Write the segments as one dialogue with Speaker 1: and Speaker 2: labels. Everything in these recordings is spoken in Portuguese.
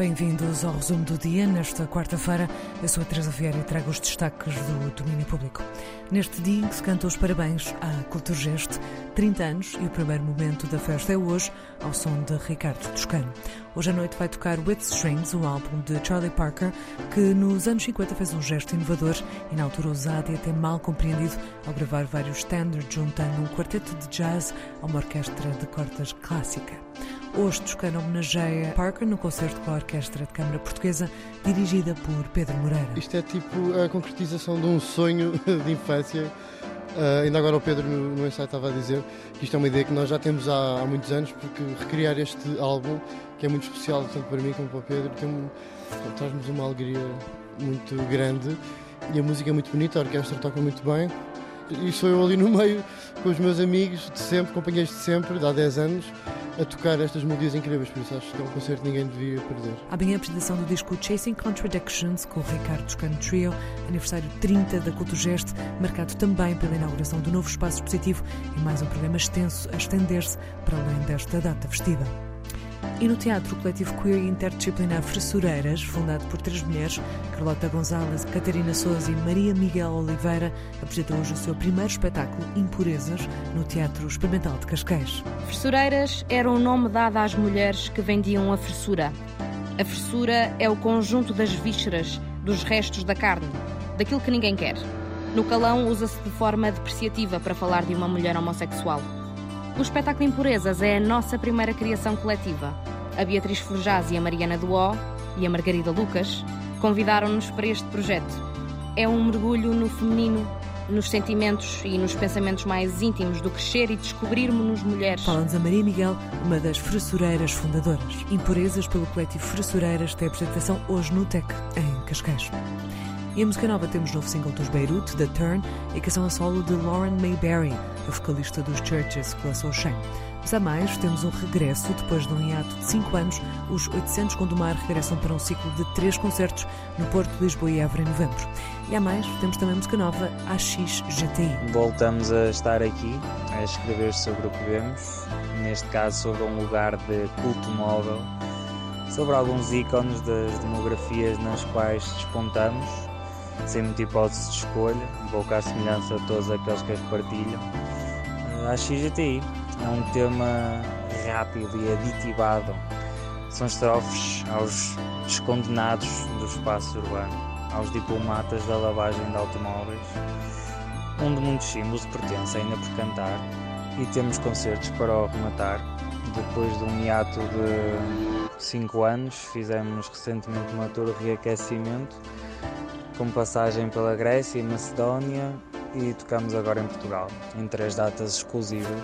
Speaker 1: Bem-vindos ao resumo do dia. Nesta quarta-feira, eu sou a Teresa Vieira e trago os destaques do domínio público. Neste dia em que se canta os parabéns à Culturgest, 30 anos e o primeiro momento da festa é hoje, ao som de Ricardo Toscano. Hoje à noite vai tocar With Strings, o álbum de Charlie Parker, que nos anos 50 fez um gesto inovador e na altura ousado e até mal compreendido ao gravar vários standards juntando um quarteto de jazz a uma orquestra de cordas clássica. Hoje Toscano homenageia Parker no concerto com a Orquestra de Câmara Portuguesa, dirigida por Pedro Moreira.
Speaker 2: Isto é tipo a concretização de um sonho de infância. Uh, ainda agora o Pedro no, no ensaio estava a dizer que isto é uma ideia que nós já temos há, há muitos anos, porque recriar este álbum, que é muito especial tanto para mim como para o Pedro, traz-nos uma alegria muito grande e a música é muito bonita, a orquestra toca muito bem. E sou eu ali no meio com os meus amigos de sempre, companheiros de sempre, de há 10 anos, a tocar estas melodias incríveis, por isso acho que é um concerto que ninguém devia perder.
Speaker 1: Bem a apresentação do disco Chasing Contradictions com Ricardo Toscano Trio, aniversário 30 da Culturgest, marcado também pela inauguração do novo espaço expositivo e mais um programa extenso a estender-se para além desta data festiva. E no Teatro Coletivo Queer Interdisciplinar Fressureiras, fundado por três mulheres, Carlota Gonzalez, Catarina Souza e Maria Miguel Oliveira, apresentou hoje o seu primeiro espetáculo Impurezas no Teatro Experimental de Cascais.
Speaker 3: Fressureiras era o nome dado às mulheres que vendiam a fressura. A fressura é o conjunto das vísceras, dos restos da carne, daquilo que ninguém quer. No calão usa-se de forma depreciativa para falar de uma mulher homossexual. O espetáculo Impurezas é a nossa primeira criação coletiva. A Beatriz Forjaz e a Mariana Duó e a Margarida Lucas convidaram-nos para este projeto. É um mergulho no feminino, nos sentimentos e nos pensamentos mais íntimos do crescer e descobrirmos-nos mulheres.
Speaker 1: Fala-nos a Maria Miguel, uma das fressureiras fundadoras. Impurezas pelo coletivo Fressureiras tem apresentação hoje no TEC, em Cascais. E a música nova temos novo single dos Beirut, The Turn, e canção a solo de Lauren Mayberry, a vocalista dos Churches, lançou Shame. Mas a mais, temos um regresso, depois de um hiato de 5 anos, os 800 Gondomar regressam para um ciclo de 3 concertos no Porto, Lisboa e Évora em novembro. E a mais, temos também música nova, AX GTI.
Speaker 4: Voltamos a estar aqui, a escrever sobre o que vemos, neste caso sobre um lugar de culto móvel, sobre alguns ícones das demografias nas quais despontamos sem muita hipótese de escolha, um pouco à semelhança de todos aqueles que as partilham. A XGTI é um tema rápido e aditivado. São estrofes aos descondenados do espaço urbano, aos diplomatas da lavagem de automóveis, onde muitos símbolos pertencem ainda por cantar, e temos concertos para o rematar. Depois de um hiato de 5 anos, fizemos recentemente uma tour de reaquecimento com passagem pela Grécia e Macedónia e tocamos agora em Portugal, em três datas exclusivas.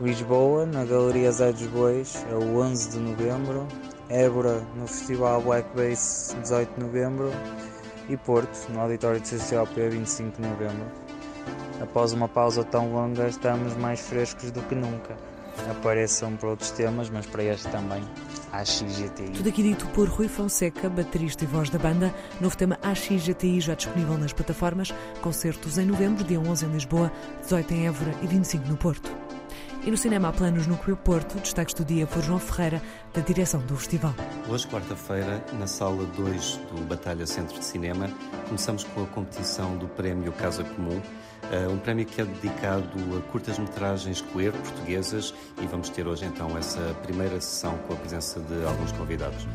Speaker 4: Lisboa, na Galeria Zé dos Bois, é o 11 de novembro, Évora, no Festival Black Bass, 18 de novembro, e Porto, no Auditório de CCOP, 25 de novembro. Após uma pausa tão longa, estamos mais frescos do que nunca. Apareçam para outros temas, mas para este também. AXGTI.
Speaker 1: Tudo aqui dito por Rui Fonseca, baterista e voz da banda. Novo tema AXGTI já disponível nas plataformas. Concertos em novembro, dia 11 em Lisboa, 18 em Évora e 25 no Porto. E no cinema há planos no Queer Porto, destaques do dia por João Ferreira, da direção do festival.
Speaker 5: Hoje, quarta-feira, na sala 2 do Batalha Centro de Cinema, começamos com a competição do Prémio Casa Comum, eh, um prémio que é dedicado a curtas-metragens queer portuguesas e vamos ter hoje então essa primeira sessão com a presença de alguns convidados.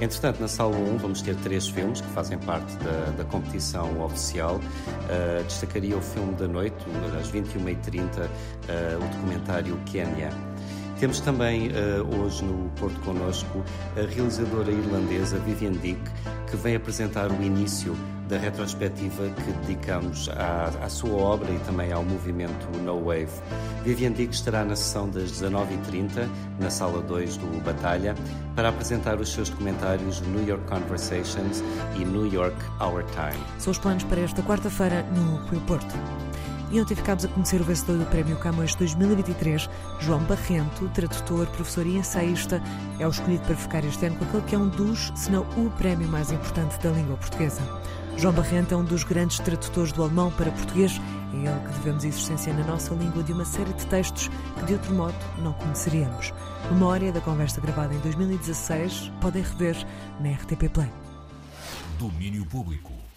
Speaker 5: Entretanto, na sala 1 vamos ter três filmes que fazem parte da, da competição oficial. Uh, destacaria o filme da noite, às 21h30, uh, o documentário Kenya. Temos também uh, hoje no Porto Conosco a realizadora irlandesa Vivian Dick, que vem apresentar o início da retrospectiva que dedicamos à, à, sua obra e também ao movimento No Wave. Vivian Dick estará na sessão das 19h30, na sala 2 do Batalha, para apresentar os seus documentários New York Conversations e New York Our Time.
Speaker 1: São os planos para esta quarta-feira no Rio Porto. E ontem ficámos a conhecer o vencedor do Prémio Camões 2023, João Barrento, tradutor, professor e ensaísta, é o escolhido para ficar este ano com aquele que é um dos, se não o prémio mais importante da língua portuguesa. João Barrento é um dos grandes tradutores do alemão para português. É ele que devemos a existência na nossa língua de uma série de textos que, de outro modo, não conheceríamos. Memória da conversa gravada em 2016 podem rever na RTP Play.
Speaker 6: Domínio Público.